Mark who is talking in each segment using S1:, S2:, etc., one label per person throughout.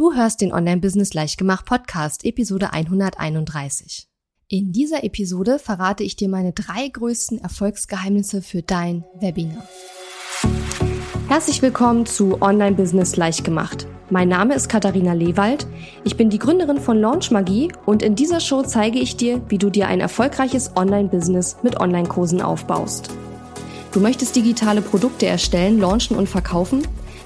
S1: Du hörst den Online-Business Leichtgemacht Podcast, Episode 131. In dieser Episode verrate ich dir meine drei größten Erfolgsgeheimnisse für dein Webinar. Herzlich willkommen zu Online-Business Leichtgemacht. Mein Name ist Katharina Lewald. Ich bin die Gründerin von Launch Magie und in dieser Show zeige ich dir, wie du dir ein erfolgreiches Online-Business mit Online-Kursen aufbaust. Du möchtest digitale Produkte erstellen, launchen und verkaufen?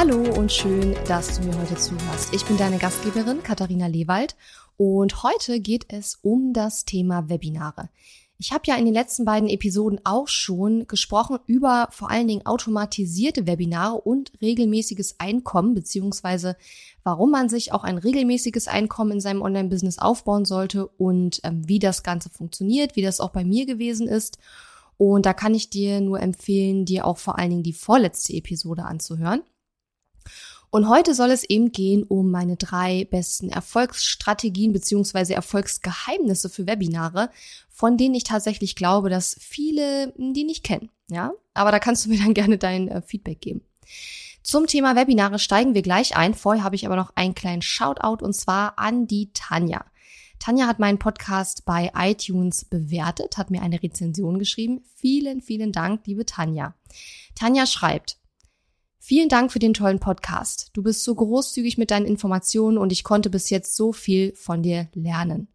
S1: Hallo und schön, dass du mir heute zuhörst. Ich bin deine Gastgeberin Katharina Lewald und heute geht es um das Thema Webinare. Ich habe ja in den letzten beiden Episoden auch schon gesprochen über vor allen Dingen automatisierte Webinare und regelmäßiges Einkommen, beziehungsweise warum man sich auch ein regelmäßiges Einkommen in seinem Online-Business aufbauen sollte und ähm, wie das Ganze funktioniert, wie das auch bei mir gewesen ist. Und da kann ich dir nur empfehlen, dir auch vor allen Dingen die vorletzte Episode anzuhören. Und heute soll es eben gehen um meine drei besten Erfolgsstrategien beziehungsweise Erfolgsgeheimnisse für Webinare, von denen ich tatsächlich glaube, dass viele die nicht kennen. Ja, aber da kannst du mir dann gerne dein äh, Feedback geben. Zum Thema Webinare steigen wir gleich ein. Vorher habe ich aber noch einen kleinen Shoutout und zwar an die Tanja. Tanja hat meinen Podcast bei iTunes bewertet, hat mir eine Rezension geschrieben. Vielen, vielen Dank, liebe Tanja. Tanja schreibt, Vielen Dank für den tollen Podcast. Du bist so großzügig mit deinen Informationen und ich konnte bis jetzt so viel von dir lernen.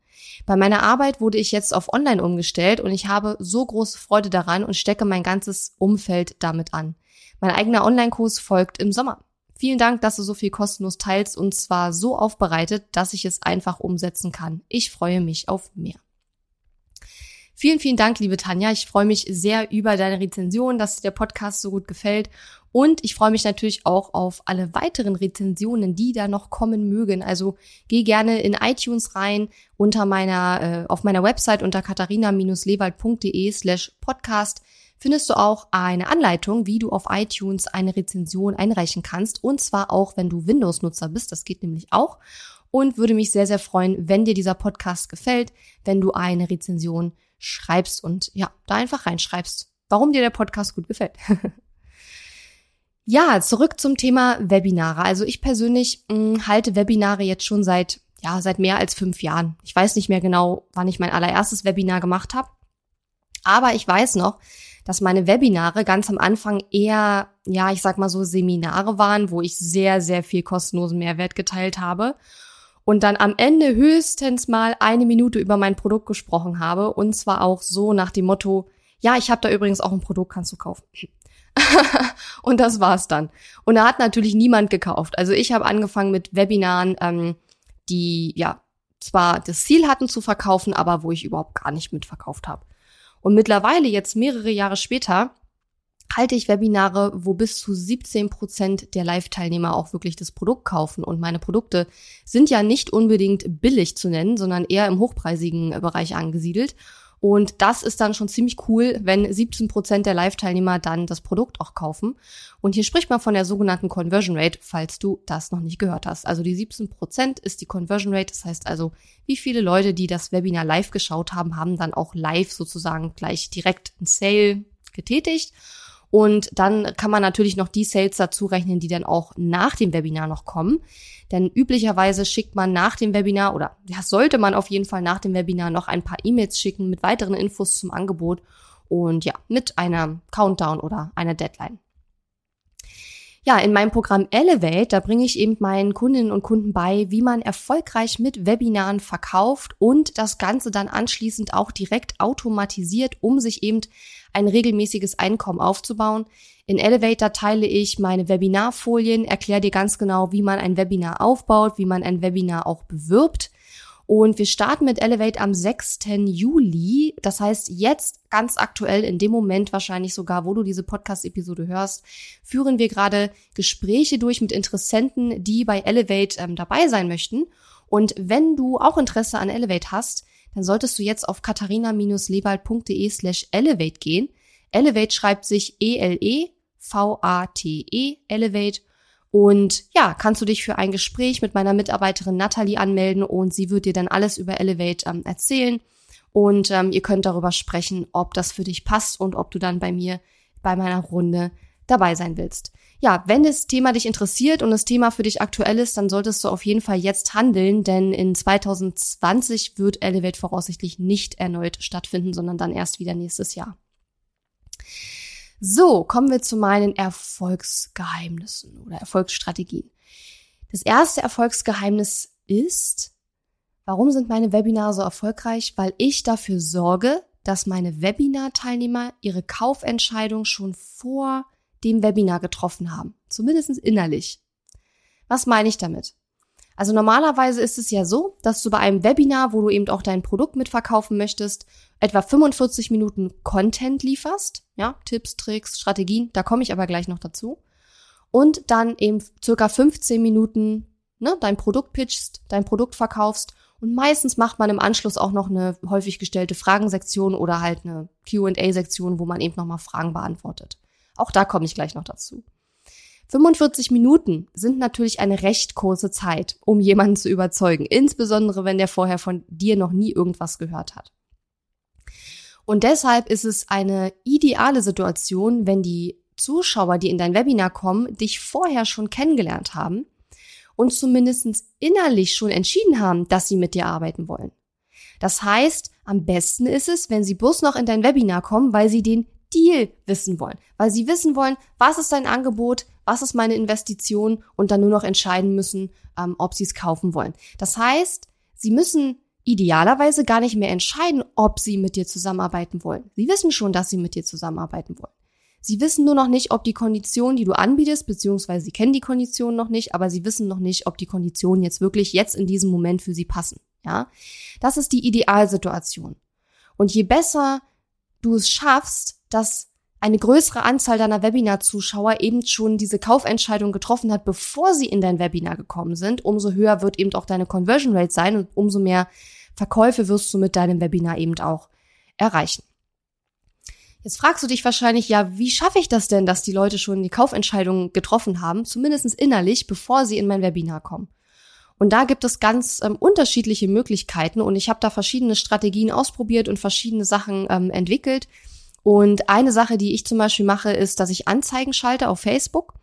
S1: Bei meiner Arbeit wurde ich jetzt auf Online umgestellt und ich habe so große Freude daran und stecke mein ganzes Umfeld damit an. Mein eigener Online-Kurs folgt im Sommer. Vielen Dank, dass du so viel kostenlos teilst und zwar so aufbereitet, dass ich es einfach umsetzen kann. Ich freue mich auf mehr. Vielen, vielen Dank, liebe Tanja. Ich freue mich sehr über deine Rezension, dass dir der Podcast so gut gefällt. Und ich freue mich natürlich auch auf alle weiteren Rezensionen, die da noch kommen mögen. Also geh gerne in iTunes rein unter meiner, äh, auf meiner Website unter katharina-lewald.de slash podcast findest du auch eine Anleitung, wie du auf iTunes eine Rezension einreichen kannst. Und zwar auch, wenn du Windows-Nutzer bist. Das geht nämlich auch. Und würde mich sehr, sehr freuen, wenn dir dieser Podcast gefällt, wenn du eine Rezension schreibst und ja, da einfach reinschreibst, warum dir der Podcast gut gefällt. ja, zurück zum Thema Webinare. Also ich persönlich mh, hm, halte Webinare jetzt schon seit ja, seit mehr als fünf Jahren. Ich weiß nicht mehr genau, wann ich mein allererstes Webinar gemacht habe. Aber ich weiß noch, dass meine Webinare ganz am Anfang eher, ja, ich sag mal so Seminare waren, wo ich sehr, sehr viel kostenlosen Mehrwert geteilt habe und dann am Ende höchstens mal eine Minute über mein Produkt gesprochen habe und zwar auch so nach dem Motto, ja, ich habe da übrigens auch ein Produkt, kannst du kaufen. und das war's dann. Und da hat natürlich niemand gekauft. Also ich habe angefangen mit Webinaren, ähm, die ja zwar das Ziel hatten zu verkaufen, aber wo ich überhaupt gar nicht mitverkauft habe. Und mittlerweile, jetzt mehrere Jahre später, halte ich Webinare, wo bis zu 17 Prozent der Live-Teilnehmer auch wirklich das Produkt kaufen. Und meine Produkte sind ja nicht unbedingt billig zu nennen, sondern eher im hochpreisigen Bereich angesiedelt. Und das ist dann schon ziemlich cool, wenn 17 Prozent der Live-Teilnehmer dann das Produkt auch kaufen. Und hier spricht man von der sogenannten Conversion Rate, falls du das noch nicht gehört hast. Also die 17 Prozent ist die Conversion Rate. Das heißt also, wie viele Leute, die das Webinar live geschaut haben, haben dann auch live sozusagen gleich direkt ein Sale getätigt. Und dann kann man natürlich noch die Sales dazu rechnen, die dann auch nach dem Webinar noch kommen. Denn üblicherweise schickt man nach dem Webinar oder ja, sollte man auf jeden Fall nach dem Webinar noch ein paar E-Mails schicken mit weiteren Infos zum Angebot und ja, mit einer Countdown oder einer Deadline. Ja, in meinem Programm Elevate, da bringe ich eben meinen Kundinnen und Kunden bei, wie man erfolgreich mit Webinaren verkauft und das Ganze dann anschließend auch direkt automatisiert, um sich eben ein regelmäßiges Einkommen aufzubauen. In Elevator teile ich meine Webinarfolien, erkläre dir ganz genau, wie man ein Webinar aufbaut, wie man ein Webinar auch bewirbt. Und wir starten mit Elevate am 6. Juli. Das heißt, jetzt ganz aktuell, in dem Moment wahrscheinlich sogar, wo du diese Podcast-Episode hörst, führen wir gerade Gespräche durch mit Interessenten, die bei Elevate ähm, dabei sein möchten. Und wenn du auch Interesse an Elevate hast, dann solltest du jetzt auf katharina-lebald.de slash elevate gehen. Elevate schreibt sich E-L-E-V-A-T-E, Elevate. Und ja, kannst du dich für ein Gespräch mit meiner Mitarbeiterin Natalie anmelden und sie wird dir dann alles über Elevate ähm, erzählen. Und ähm, ihr könnt darüber sprechen, ob das für dich passt und ob du dann bei mir bei meiner Runde dabei sein willst. Ja, wenn das Thema dich interessiert und das Thema für dich aktuell ist, dann solltest du auf jeden Fall jetzt handeln, denn in 2020 wird Elevate voraussichtlich nicht erneut stattfinden, sondern dann erst wieder nächstes Jahr. So, kommen wir zu meinen Erfolgsgeheimnissen oder Erfolgsstrategien. Das erste Erfolgsgeheimnis ist, warum sind meine Webinare so erfolgreich? Weil ich dafür sorge, dass meine Webinar-Teilnehmer ihre Kaufentscheidung schon vor dem Webinar getroffen haben. Zumindest innerlich. Was meine ich damit? Also normalerweise ist es ja so, dass du bei einem Webinar, wo du eben auch dein Produkt mitverkaufen möchtest, etwa 45 Minuten Content lieferst. Ja, Tipps, Tricks, Strategien, da komme ich aber gleich noch dazu. Und dann eben circa 15 Minuten ne, dein Produkt pitchst, dein Produkt verkaufst und meistens macht man im Anschluss auch noch eine häufig gestellte Fragensektion oder halt eine Q&A-Sektion, wo man eben nochmal Fragen beantwortet. Auch da komme ich gleich noch dazu. 45 Minuten sind natürlich eine recht kurze Zeit, um jemanden zu überzeugen, insbesondere wenn der vorher von dir noch nie irgendwas gehört hat. Und deshalb ist es eine ideale Situation, wenn die Zuschauer, die in dein Webinar kommen, dich vorher schon kennengelernt haben und zumindest innerlich schon entschieden haben, dass sie mit dir arbeiten wollen. Das heißt, am besten ist es, wenn sie bloß noch in dein Webinar kommen, weil sie den Deal wissen wollen, weil sie wissen wollen, was ist dein Angebot, was ist meine Investition und dann nur noch entscheiden müssen, ähm, ob sie es kaufen wollen. Das heißt, sie müssen idealerweise gar nicht mehr entscheiden, ob sie mit dir zusammenarbeiten wollen. Sie wissen schon, dass sie mit dir zusammenarbeiten wollen. Sie wissen nur noch nicht, ob die Konditionen, die du anbietest, beziehungsweise sie kennen die Konditionen noch nicht, aber sie wissen noch nicht, ob die Konditionen jetzt wirklich jetzt in diesem Moment für sie passen. Ja, das ist die Idealsituation. Und je besser du es schaffst, dass eine größere Anzahl deiner Webinar-Zuschauer eben schon diese Kaufentscheidung getroffen hat, bevor sie in dein Webinar gekommen sind, umso höher wird eben auch deine Conversion Rate sein und umso mehr Verkäufe wirst du mit deinem Webinar eben auch erreichen. Jetzt fragst du dich wahrscheinlich, ja, wie schaffe ich das denn, dass die Leute schon die Kaufentscheidung getroffen haben, zumindest innerlich, bevor sie in mein Webinar kommen? Und da gibt es ganz ähm, unterschiedliche Möglichkeiten und ich habe da verschiedene Strategien ausprobiert und verschiedene Sachen ähm, entwickelt. Und eine Sache, die ich zum Beispiel mache, ist, dass ich Anzeigen schalte auf Facebook.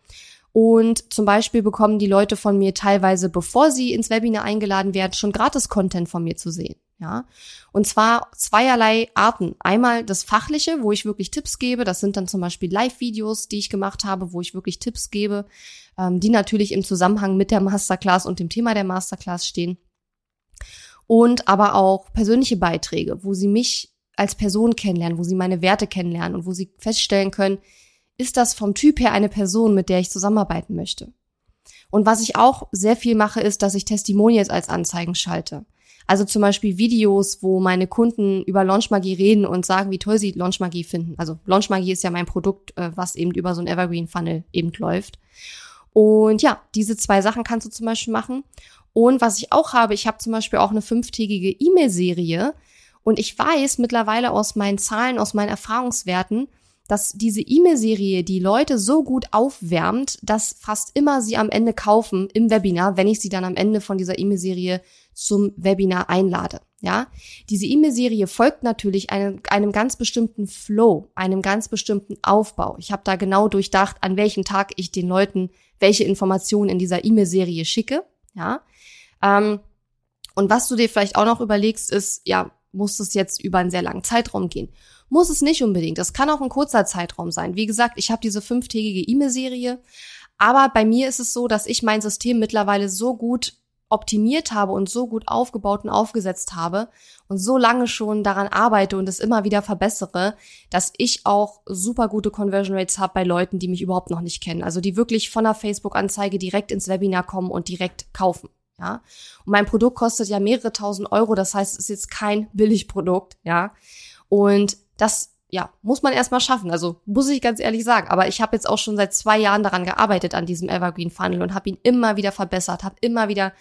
S1: Und zum Beispiel bekommen die Leute von mir teilweise, bevor sie ins Webinar eingeladen werden, schon gratis Content von mir zu sehen. Ja, und zwar zweierlei Arten. Einmal das Fachliche, wo ich wirklich Tipps gebe. Das sind dann zum Beispiel Live-Videos, die ich gemacht habe, wo ich wirklich Tipps gebe, ähm, die natürlich im Zusammenhang mit der Masterclass und dem Thema der Masterclass stehen. Und aber auch persönliche Beiträge, wo sie mich als Person kennenlernen, wo sie meine Werte kennenlernen und wo sie feststellen können, ist das vom Typ her eine Person, mit der ich zusammenarbeiten möchte. Und was ich auch sehr viel mache, ist, dass ich Testimonials als Anzeigen schalte. Also zum Beispiel Videos, wo meine Kunden über Launchmagie reden und sagen, wie toll sie Launchmagie finden. Also Launchmagie ist ja mein Produkt, äh, was eben über so ein Evergreen Funnel eben läuft. Und ja, diese zwei Sachen kannst du zum Beispiel machen. Und was ich auch habe, ich habe zum Beispiel auch eine fünftägige E-Mail-Serie. Und ich weiß mittlerweile aus meinen Zahlen, aus meinen Erfahrungswerten, dass diese E-Mail-Serie die Leute so gut aufwärmt, dass fast immer sie am Ende kaufen im Webinar, wenn ich sie dann am Ende von dieser E-Mail-Serie zum Webinar einlade. Ja, diese E-Mail-Serie folgt natürlich einem, einem ganz bestimmten Flow, einem ganz bestimmten Aufbau. Ich habe da genau durchdacht, an welchem Tag ich den Leuten welche Informationen in dieser E-Mail-Serie schicke. Ja, ähm, und was du dir vielleicht auch noch überlegst, ist, ja, muss es jetzt über einen sehr langen Zeitraum gehen? Muss es nicht unbedingt. Das kann auch ein kurzer Zeitraum sein. Wie gesagt, ich habe diese fünftägige E-Mail-Serie. Aber bei mir ist es so, dass ich mein System mittlerweile so gut optimiert habe und so gut aufgebaut und aufgesetzt habe und so lange schon daran arbeite und es immer wieder verbessere, dass ich auch super gute Conversion Rates habe bei Leuten, die mich überhaupt noch nicht kennen. Also die wirklich von der Facebook-Anzeige direkt ins Webinar kommen und direkt kaufen. Ja, und mein Produkt kostet ja mehrere tausend Euro. Das heißt, es ist jetzt kein Billigprodukt. Ja, und das ja, muss man erstmal schaffen. Also muss ich ganz ehrlich sagen. Aber ich habe jetzt auch schon seit zwei Jahren daran gearbeitet, an diesem Evergreen Funnel und habe ihn immer wieder verbessert, habe immer wieder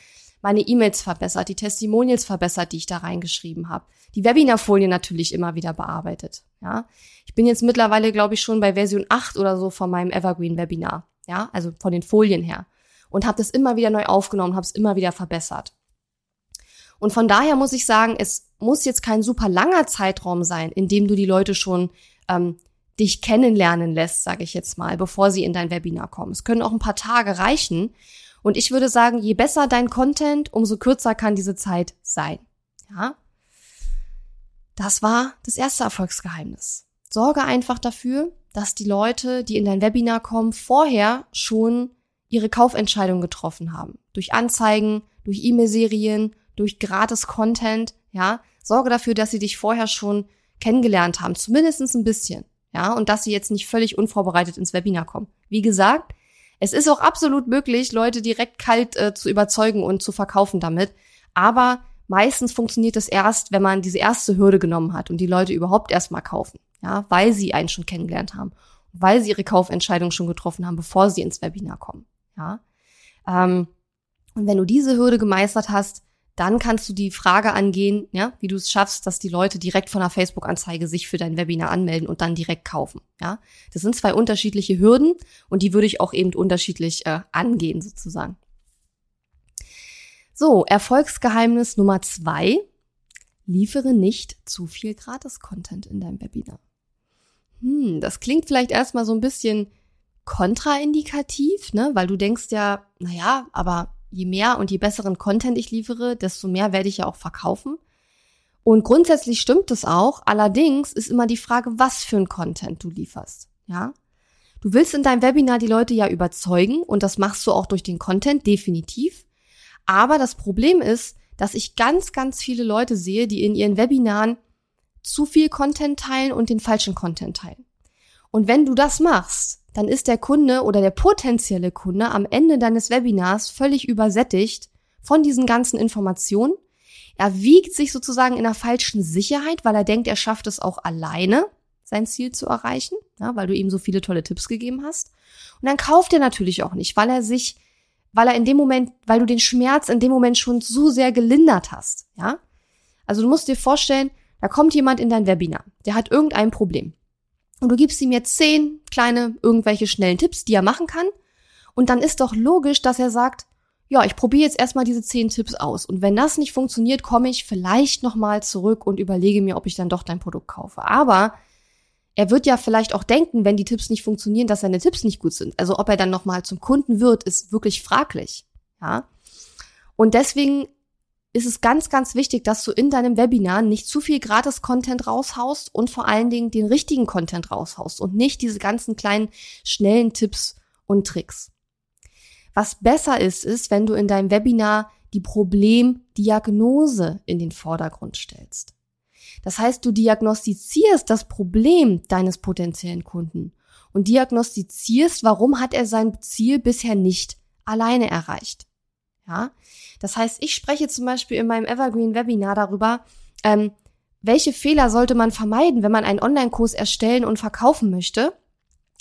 S1: meine E-Mails verbessert, die Testimonials verbessert, die ich da reingeschrieben habe. Die Webinarfolien natürlich immer wieder bearbeitet. Ja, ich bin jetzt mittlerweile, glaube ich, schon bei Version 8 oder so von meinem Evergreen Webinar. Ja, also von den Folien her und habe das immer wieder neu aufgenommen, habe es immer wieder verbessert. Und von daher muss ich sagen, es muss jetzt kein super langer Zeitraum sein, in dem du die Leute schon ähm, dich kennenlernen lässt, sage ich jetzt mal, bevor sie in dein Webinar kommen. Es können auch ein paar Tage reichen. Und ich würde sagen, je besser dein Content, umso kürzer kann diese Zeit sein. Ja? Das war das erste Erfolgsgeheimnis. Sorge einfach dafür, dass die Leute, die in dein Webinar kommen, vorher schon ihre Kaufentscheidung getroffen haben. Durch Anzeigen, durch E-Mail-Serien, durch gratis Content, ja. Sorge dafür, dass sie dich vorher schon kennengelernt haben, zumindestens ein bisschen, ja, und dass sie jetzt nicht völlig unvorbereitet ins Webinar kommen. Wie gesagt, es ist auch absolut möglich, Leute direkt kalt äh, zu überzeugen und zu verkaufen damit, aber meistens funktioniert es erst, wenn man diese erste Hürde genommen hat und die Leute überhaupt erstmal kaufen, ja, weil sie einen schon kennengelernt haben, weil sie ihre Kaufentscheidung schon getroffen haben, bevor sie ins Webinar kommen. Ja? Ähm, und wenn du diese Hürde gemeistert hast, dann kannst du die Frage angehen, ja, wie du es schaffst, dass die Leute direkt von der Facebook-Anzeige sich für dein Webinar anmelden und dann direkt kaufen. Ja, das sind zwei unterschiedliche Hürden und die würde ich auch eben unterschiedlich äh, angehen sozusagen. So, Erfolgsgeheimnis Nummer zwei: Liefere nicht zu viel Gratis-Content in deinem Webinar. Hm, das klingt vielleicht erstmal so ein bisschen kontraindikativ, ne? Weil du denkst ja, naja, aber je mehr und je besseren Content ich liefere, desto mehr werde ich ja auch verkaufen. Und grundsätzlich stimmt es auch. Allerdings ist immer die Frage, was für ein Content du lieferst. Ja? Du willst in deinem Webinar die Leute ja überzeugen und das machst du auch durch den Content definitiv. Aber das Problem ist, dass ich ganz, ganz viele Leute sehe, die in ihren Webinaren zu viel Content teilen und den falschen Content teilen. Und wenn du das machst, dann ist der Kunde oder der potenzielle Kunde am Ende deines Webinars völlig übersättigt von diesen ganzen Informationen. Er wiegt sich sozusagen in der falschen Sicherheit, weil er denkt, er schafft es auch alleine, sein Ziel zu erreichen, ja, weil du ihm so viele tolle Tipps gegeben hast. Und dann kauft er natürlich auch nicht, weil er sich, weil er in dem Moment, weil du den Schmerz in dem Moment schon so sehr gelindert hast, ja. Also du musst dir vorstellen, da kommt jemand in dein Webinar, der hat irgendein Problem. Und du gibst ihm jetzt zehn kleine irgendwelche schnellen Tipps, die er machen kann. Und dann ist doch logisch, dass er sagt, ja, ich probiere jetzt erstmal diese zehn Tipps aus. Und wenn das nicht funktioniert, komme ich vielleicht nochmal zurück und überlege mir, ob ich dann doch dein Produkt kaufe. Aber er wird ja vielleicht auch denken, wenn die Tipps nicht funktionieren, dass seine Tipps nicht gut sind. Also ob er dann nochmal zum Kunden wird, ist wirklich fraglich. Ja. Und deswegen ist es ganz, ganz wichtig, dass du in deinem Webinar nicht zu viel Gratis-Content raushaust und vor allen Dingen den richtigen Content raushaust und nicht diese ganzen kleinen, schnellen Tipps und Tricks. Was besser ist, ist, wenn du in deinem Webinar die Problemdiagnose in den Vordergrund stellst. Das heißt, du diagnostizierst das Problem deines potenziellen Kunden und diagnostizierst, warum hat er sein Ziel bisher nicht alleine erreicht. Ja, das heißt, ich spreche zum Beispiel in meinem Evergreen Webinar darüber, ähm, welche Fehler sollte man vermeiden, wenn man einen Online-Kurs erstellen und verkaufen möchte?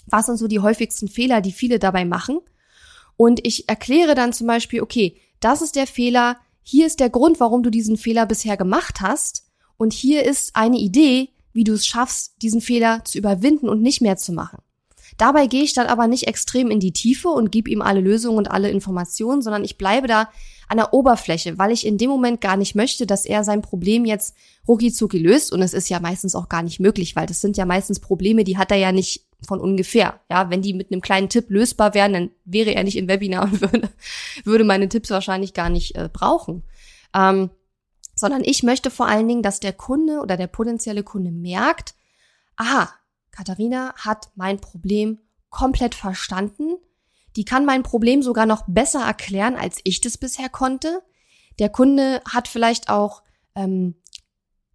S1: Was sind so die häufigsten Fehler, die viele dabei machen? Und ich erkläre dann zum Beispiel, okay, das ist der Fehler, hier ist der Grund, warum du diesen Fehler bisher gemacht hast. Und hier ist eine Idee, wie du es schaffst, diesen Fehler zu überwinden und nicht mehr zu machen. Dabei gehe ich dann aber nicht extrem in die Tiefe und gebe ihm alle Lösungen und alle Informationen, sondern ich bleibe da an der Oberfläche, weil ich in dem Moment gar nicht möchte, dass er sein Problem jetzt rucki löst. Und es ist ja meistens auch gar nicht möglich, weil das sind ja meistens Probleme, die hat er ja nicht von ungefähr. Ja, wenn die mit einem kleinen Tipp lösbar wären, dann wäre er nicht im Webinar und würde, würde meine Tipps wahrscheinlich gar nicht äh, brauchen. Ähm, sondern ich möchte vor allen Dingen, dass der Kunde oder der potenzielle Kunde merkt, aha, Katharina hat mein Problem komplett verstanden. Die kann mein Problem sogar noch besser erklären, als ich das bisher konnte. Der Kunde hat vielleicht auch ähm,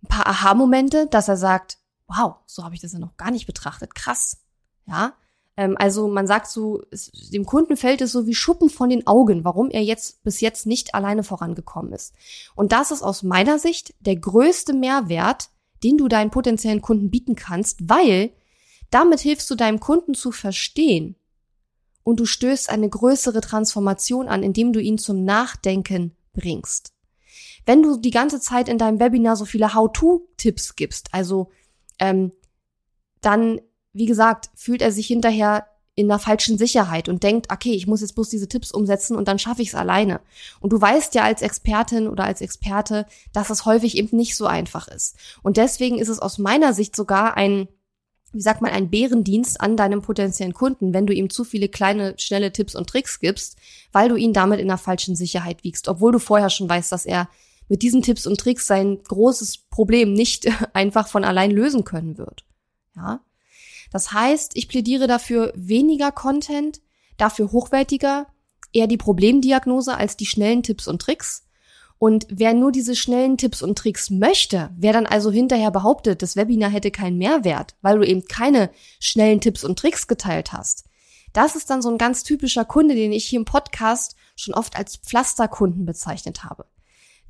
S1: ein paar Aha-Momente, dass er sagt, wow, so habe ich das ja noch gar nicht betrachtet. Krass. Ja. Ähm, also man sagt so, es, dem Kunden fällt es so wie Schuppen von den Augen, warum er jetzt bis jetzt nicht alleine vorangekommen ist. Und das ist aus meiner Sicht der größte Mehrwert, den du deinen potenziellen Kunden bieten kannst, weil damit hilfst du deinem Kunden zu verstehen und du stößt eine größere Transformation an, indem du ihn zum Nachdenken bringst. Wenn du die ganze Zeit in deinem Webinar so viele How-to-Tipps gibst, also ähm, dann, wie gesagt, fühlt er sich hinterher in einer falschen Sicherheit und denkt, okay, ich muss jetzt bloß diese Tipps umsetzen und dann schaffe ich es alleine. Und du weißt ja als Expertin oder als Experte, dass es häufig eben nicht so einfach ist. Und deswegen ist es aus meiner Sicht sogar ein, wie sagt man, ein Bärendienst an deinem potenziellen Kunden, wenn du ihm zu viele kleine, schnelle Tipps und Tricks gibst, weil du ihn damit in einer falschen Sicherheit wiegst, obwohl du vorher schon weißt, dass er mit diesen Tipps und Tricks sein großes Problem nicht einfach von allein lösen können wird. Ja. Das heißt, ich plädiere dafür weniger Content, dafür hochwertiger, eher die Problemdiagnose als die schnellen Tipps und Tricks. Und wer nur diese schnellen Tipps und Tricks möchte, wer dann also hinterher behauptet, das Webinar hätte keinen Mehrwert, weil du eben keine schnellen Tipps und Tricks geteilt hast, das ist dann so ein ganz typischer Kunde, den ich hier im Podcast schon oft als Pflasterkunden bezeichnet habe.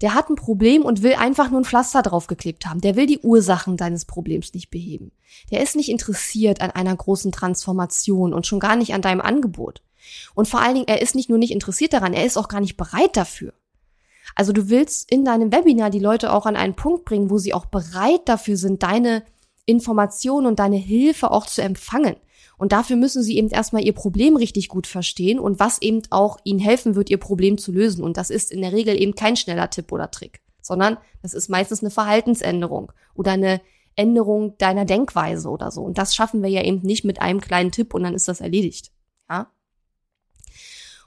S1: Der hat ein Problem und will einfach nur ein Pflaster draufgeklebt haben. Der will die Ursachen deines Problems nicht beheben. Der ist nicht interessiert an einer großen Transformation und schon gar nicht an deinem Angebot. Und vor allen Dingen, er ist nicht nur nicht interessiert daran, er ist auch gar nicht bereit dafür. Also du willst in deinem Webinar die Leute auch an einen Punkt bringen, wo sie auch bereit dafür sind, deine Informationen und deine Hilfe auch zu empfangen. Und dafür müssen sie eben erstmal ihr Problem richtig gut verstehen und was eben auch ihnen helfen wird, ihr Problem zu lösen. Und das ist in der Regel eben kein schneller Tipp oder Trick, sondern das ist meistens eine Verhaltensänderung oder eine Änderung deiner Denkweise oder so. Und das schaffen wir ja eben nicht mit einem kleinen Tipp und dann ist das erledigt.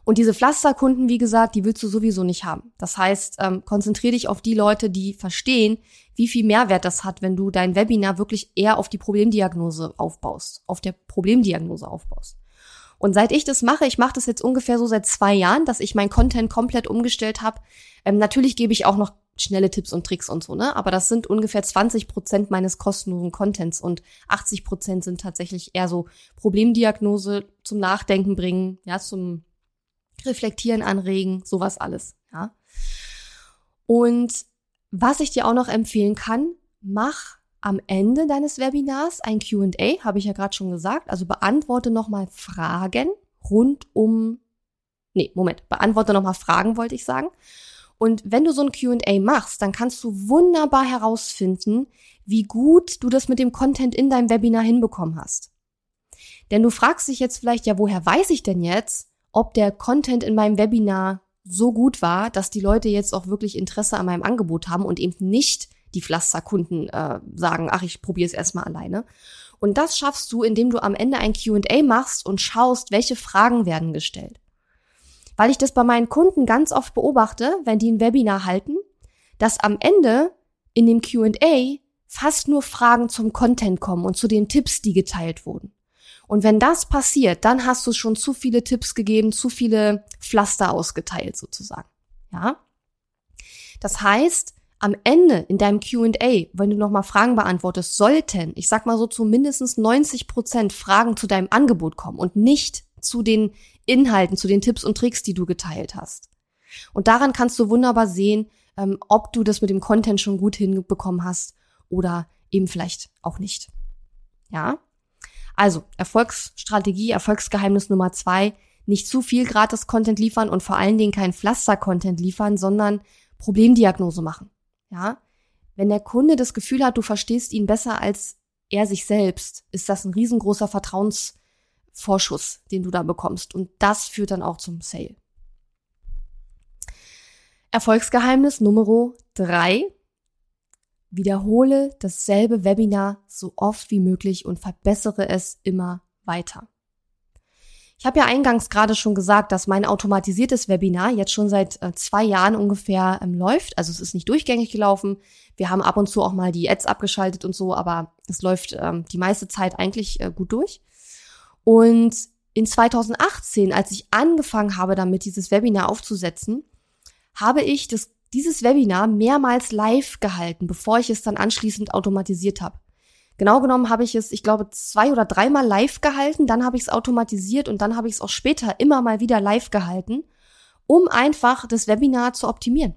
S1: Und diese Pflasterkunden, wie gesagt, die willst du sowieso nicht haben. Das heißt, ähm, konzentriere dich auf die Leute, die verstehen, wie viel Mehrwert das hat, wenn du dein Webinar wirklich eher auf die Problemdiagnose aufbaust, auf der Problemdiagnose aufbaust. Und seit ich das mache, ich mache das jetzt ungefähr so seit zwei Jahren, dass ich mein Content komplett umgestellt habe. Ähm, natürlich gebe ich auch noch schnelle Tipps und Tricks und so, ne? Aber das sind ungefähr 20 Prozent meines kostenlosen Contents und 80 Prozent sind tatsächlich eher so Problemdiagnose zum Nachdenken bringen, ja, zum reflektieren anregen, sowas alles, ja. Und was ich dir auch noch empfehlen kann, mach am Ende deines Webinars ein Q&A, habe ich ja gerade schon gesagt, also beantworte nochmal Fragen rund um, nee, Moment, beantworte nochmal Fragen, wollte ich sagen. Und wenn du so ein Q&A machst, dann kannst du wunderbar herausfinden, wie gut du das mit dem Content in deinem Webinar hinbekommen hast. Denn du fragst dich jetzt vielleicht, ja, woher weiß ich denn jetzt, ob der Content in meinem Webinar so gut war, dass die Leute jetzt auch wirklich Interesse an meinem Angebot haben und eben nicht die Pflasterkunden äh, sagen, ach, ich probiere es erstmal alleine. Und das schaffst du, indem du am Ende ein QA machst und schaust, welche Fragen werden gestellt. Weil ich das bei meinen Kunden ganz oft beobachte, wenn die ein Webinar halten, dass am Ende in dem QA fast nur Fragen zum Content kommen und zu den Tipps, die geteilt wurden. Und wenn das passiert, dann hast du schon zu viele Tipps gegeben, zu viele Pflaster ausgeteilt sozusagen. Ja? Das heißt, am Ende in deinem Q&A, wenn du nochmal Fragen beantwortest, sollten, ich sag mal so zu mindestens 90 Prozent Fragen zu deinem Angebot kommen und nicht zu den Inhalten, zu den Tipps und Tricks, die du geteilt hast. Und daran kannst du wunderbar sehen, ähm, ob du das mit dem Content schon gut hinbekommen hast oder eben vielleicht auch nicht. Ja? Also Erfolgsstrategie, Erfolgsgeheimnis Nummer zwei, nicht zu viel Gratis-Content liefern und vor allen Dingen kein Pflaster-Content liefern, sondern Problemdiagnose machen. Ja, wenn der Kunde das Gefühl hat, du verstehst ihn besser als er sich selbst, ist das ein riesengroßer Vertrauensvorschuss, den du da bekommst. Und das führt dann auch zum Sale. Erfolgsgeheimnis Nummer drei. Wiederhole dasselbe Webinar so oft wie möglich und verbessere es immer weiter. Ich habe ja eingangs gerade schon gesagt, dass mein automatisiertes Webinar jetzt schon seit äh, zwei Jahren ungefähr ähm, läuft. Also es ist nicht durchgängig gelaufen. Wir haben ab und zu auch mal die Ads abgeschaltet und so, aber es läuft ähm, die meiste Zeit eigentlich äh, gut durch. Und in 2018, als ich angefangen habe, damit dieses Webinar aufzusetzen, habe ich das dieses Webinar mehrmals live gehalten, bevor ich es dann anschließend automatisiert habe. Genau genommen habe ich es, ich glaube, zwei oder dreimal live gehalten, dann habe ich es automatisiert und dann habe ich es auch später immer mal wieder live gehalten, um einfach das Webinar zu optimieren.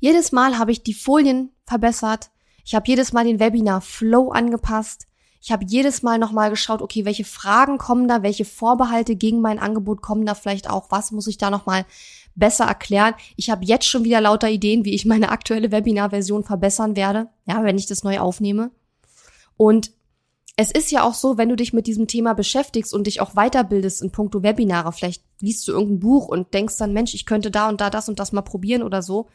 S1: Jedes Mal habe ich die Folien verbessert, ich habe jedes Mal den Webinar Flow angepasst, ich habe jedes Mal nochmal geschaut, okay, welche Fragen kommen da, welche Vorbehalte gegen mein Angebot kommen da vielleicht auch, was muss ich da nochmal besser erklären. Ich habe jetzt schon wieder lauter Ideen, wie ich meine aktuelle Webinar-Version verbessern werde, ja, wenn ich das neu aufnehme. Und es ist ja auch so, wenn du dich mit diesem Thema beschäftigst und dich auch weiterbildest in puncto Webinare, vielleicht liest du irgendein Buch und denkst dann, Mensch, ich könnte da und da das und das mal probieren oder so.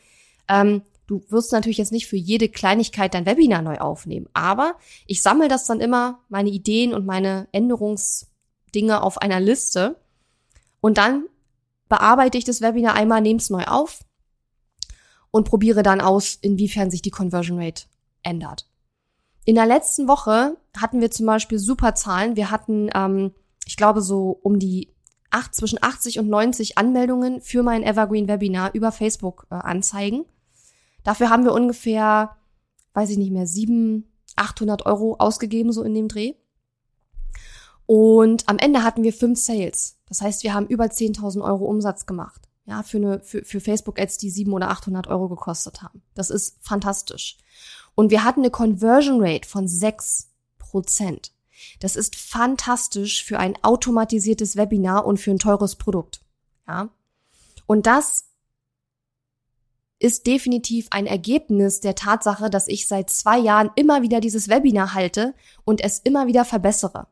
S1: Ähm, du wirst natürlich jetzt nicht für jede Kleinigkeit dein Webinar neu aufnehmen, aber ich sammle das dann immer, meine Ideen und meine Änderungsdinge auf einer Liste und dann bearbeite ich das Webinar einmal, nehme es neu auf und probiere dann aus, inwiefern sich die Conversion Rate ändert. In der letzten Woche hatten wir zum Beispiel super Zahlen. Wir hatten, ähm, ich glaube, so um die acht, zwischen 80 und 90 Anmeldungen für mein Evergreen Webinar über Facebook äh, anzeigen. Dafür haben wir ungefähr, weiß ich nicht mehr, sieben, 800 Euro ausgegeben, so in dem Dreh. Und am Ende hatten wir fünf Sales. Das heißt, wir haben über 10.000 Euro Umsatz gemacht. Ja, für, eine, für, für Facebook-Ads, die sieben oder 800 Euro gekostet haben. Das ist fantastisch. Und wir hatten eine Conversion Rate von sechs Prozent. Das ist fantastisch für ein automatisiertes Webinar und für ein teures Produkt. Ja. Und das ist definitiv ein Ergebnis der Tatsache, dass ich seit zwei Jahren immer wieder dieses Webinar halte und es immer wieder verbessere.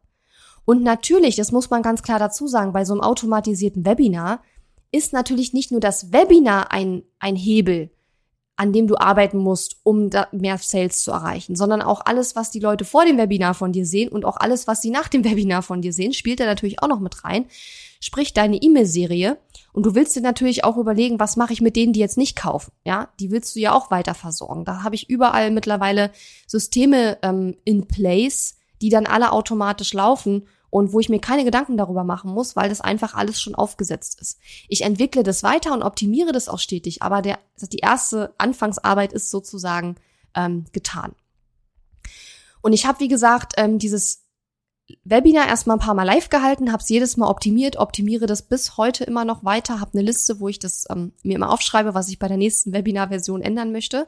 S1: Und natürlich, das muss man ganz klar dazu sagen, bei so einem automatisierten Webinar ist natürlich nicht nur das Webinar ein, ein Hebel, an dem du arbeiten musst, um mehr Sales zu erreichen, sondern auch alles, was die Leute vor dem Webinar von dir sehen und auch alles, was sie nach dem Webinar von dir sehen, spielt da natürlich auch noch mit rein. Sprich deine E-Mail-Serie und du willst dir natürlich auch überlegen, was mache ich mit denen, die jetzt nicht kaufen. Ja, die willst du ja auch weiter versorgen. Da habe ich überall mittlerweile Systeme ähm, in place, die dann alle automatisch laufen und wo ich mir keine Gedanken darüber machen muss, weil das einfach alles schon aufgesetzt ist. Ich entwickle das weiter und optimiere das auch stetig, aber der, die erste Anfangsarbeit ist sozusagen ähm, getan. Und ich habe, wie gesagt, ähm, dieses Webinar erstmal ein paar Mal live gehalten, habe es jedes Mal optimiert, optimiere das bis heute immer noch weiter, habe eine Liste, wo ich das ähm, mir immer aufschreibe, was ich bei der nächsten Webinar-Version ändern möchte.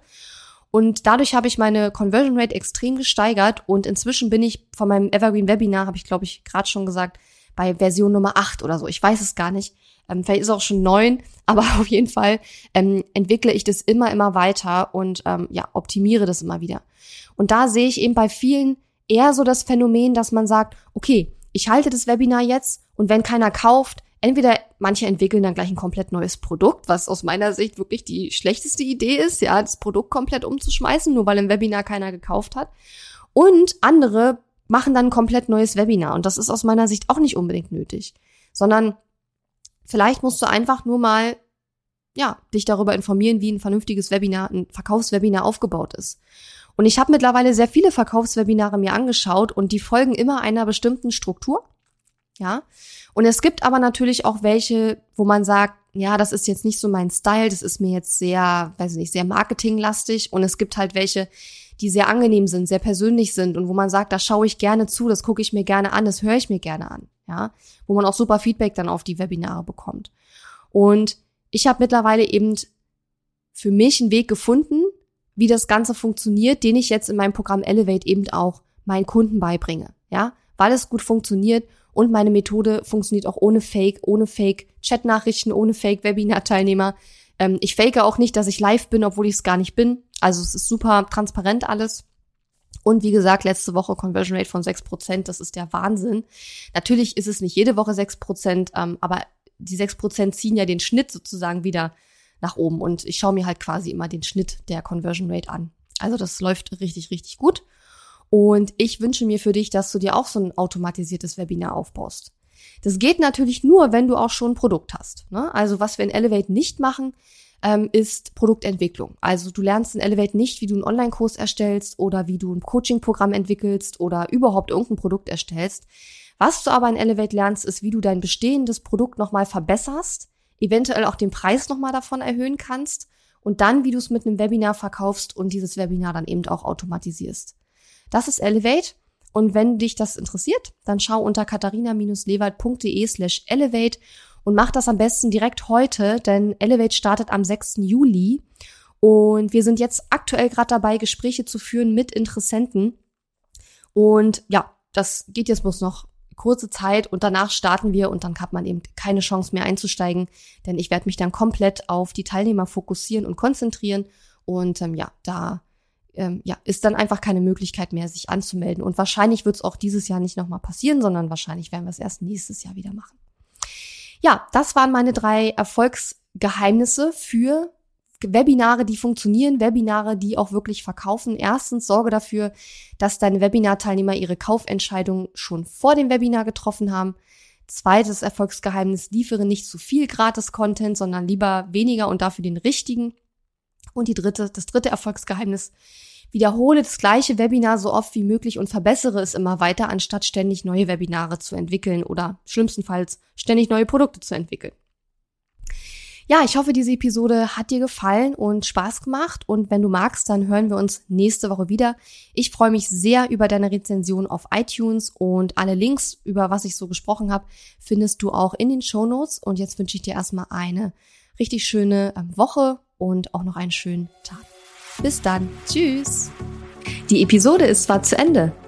S1: Und dadurch habe ich meine Conversion Rate extrem gesteigert und inzwischen bin ich von meinem Evergreen Webinar, habe ich glaube ich gerade schon gesagt, bei Version Nummer 8 oder so. Ich weiß es gar nicht. Ähm, vielleicht ist es auch schon neun, aber auf jeden Fall ähm, entwickle ich das immer, immer weiter und ähm, ja, optimiere das immer wieder. Und da sehe ich eben bei vielen eher so das Phänomen, dass man sagt, okay, ich halte das Webinar jetzt und wenn keiner kauft, entweder manche entwickeln dann gleich ein komplett neues Produkt, was aus meiner Sicht wirklich die schlechteste Idee ist, ja, das Produkt komplett umzuschmeißen, nur weil im Webinar keiner gekauft hat. Und andere machen dann ein komplett neues Webinar. Und das ist aus meiner Sicht auch nicht unbedingt nötig. Sondern vielleicht musst du einfach nur mal, ja, dich darüber informieren, wie ein vernünftiges Webinar, ein Verkaufswebinar aufgebaut ist. Und ich habe mittlerweile sehr viele Verkaufswebinare mir angeschaut und die folgen immer einer bestimmten Struktur. Ja. Und es gibt aber natürlich auch welche, wo man sagt, ja, das ist jetzt nicht so mein Style, das ist mir jetzt sehr, weiß ich nicht, sehr marketinglastig. Und es gibt halt welche, die sehr angenehm sind, sehr persönlich sind und wo man sagt, da schaue ich gerne zu, das gucke ich mir gerne an, das höre ich mir gerne an, ja, wo man auch super Feedback dann auf die Webinare bekommt. Und ich habe mittlerweile eben für mich einen Weg gefunden, wie das Ganze funktioniert, den ich jetzt in meinem Programm Elevate eben auch meinen Kunden beibringe, ja, weil es gut funktioniert und meine Methode funktioniert auch ohne Fake, ohne Fake-Chat-Nachrichten, ohne Fake-Webinar-Teilnehmer. Ähm, ich fake auch nicht, dass ich live bin, obwohl ich es gar nicht bin. Also es ist super transparent alles. Und wie gesagt, letzte Woche Conversion Rate von 6%, das ist der Wahnsinn. Natürlich ist es nicht jede Woche 6%, ähm, aber die 6% ziehen ja den Schnitt sozusagen wieder nach oben. Und ich schaue mir halt quasi immer den Schnitt der Conversion Rate an. Also das läuft richtig, richtig gut. Und ich wünsche mir für dich, dass du dir auch so ein automatisiertes Webinar aufbaust. Das geht natürlich nur, wenn du auch schon ein Produkt hast. Ne? Also was wir in Elevate nicht machen, ähm, ist Produktentwicklung. Also du lernst in Elevate nicht, wie du einen Online-Kurs erstellst oder wie du ein Coaching-Programm entwickelst oder überhaupt irgendein Produkt erstellst. Was du aber in Elevate lernst, ist, wie du dein bestehendes Produkt nochmal verbesserst, eventuell auch den Preis nochmal davon erhöhen kannst und dann, wie du es mit einem Webinar verkaufst und dieses Webinar dann eben auch automatisierst. Das ist Elevate. Und wenn dich das interessiert, dann schau unter katharina-lewald.de slash elevate und mach das am besten direkt heute, denn Elevate startet am 6. Juli. Und wir sind jetzt aktuell gerade dabei, Gespräche zu führen mit Interessenten. Und ja, das geht jetzt bloß noch kurze Zeit und danach starten wir und dann hat man eben keine Chance mehr einzusteigen, denn ich werde mich dann komplett auf die Teilnehmer fokussieren und konzentrieren und ähm, ja, da ähm, ja, ist dann einfach keine Möglichkeit mehr, sich anzumelden. Und wahrscheinlich wird es auch dieses Jahr nicht nochmal passieren, sondern wahrscheinlich werden wir es erst nächstes Jahr wieder machen. Ja, das waren meine drei Erfolgsgeheimnisse für Webinare, die funktionieren, Webinare, die auch wirklich verkaufen. Erstens sorge dafür, dass deine Webinarteilnehmer ihre Kaufentscheidung schon vor dem Webinar getroffen haben. Zweites Erfolgsgeheimnis, liefere nicht zu viel Gratis-Content, sondern lieber weniger und dafür den richtigen. Und die dritte, das dritte Erfolgsgeheimnis, wiederhole das gleiche Webinar so oft wie möglich und verbessere es immer weiter, anstatt ständig neue Webinare zu entwickeln oder schlimmstenfalls ständig neue Produkte zu entwickeln. Ja, ich hoffe, diese Episode hat dir gefallen und Spaß gemacht. Und wenn du magst, dann hören wir uns nächste Woche wieder. Ich freue mich sehr über deine Rezension auf iTunes und alle Links, über was ich so gesprochen habe, findest du auch in den Show Notes. Und jetzt wünsche ich dir erstmal eine richtig schöne ähm, Woche und auch noch einen schönen Tag. Bis dann. Tschüss. Die Episode ist zwar zu Ende,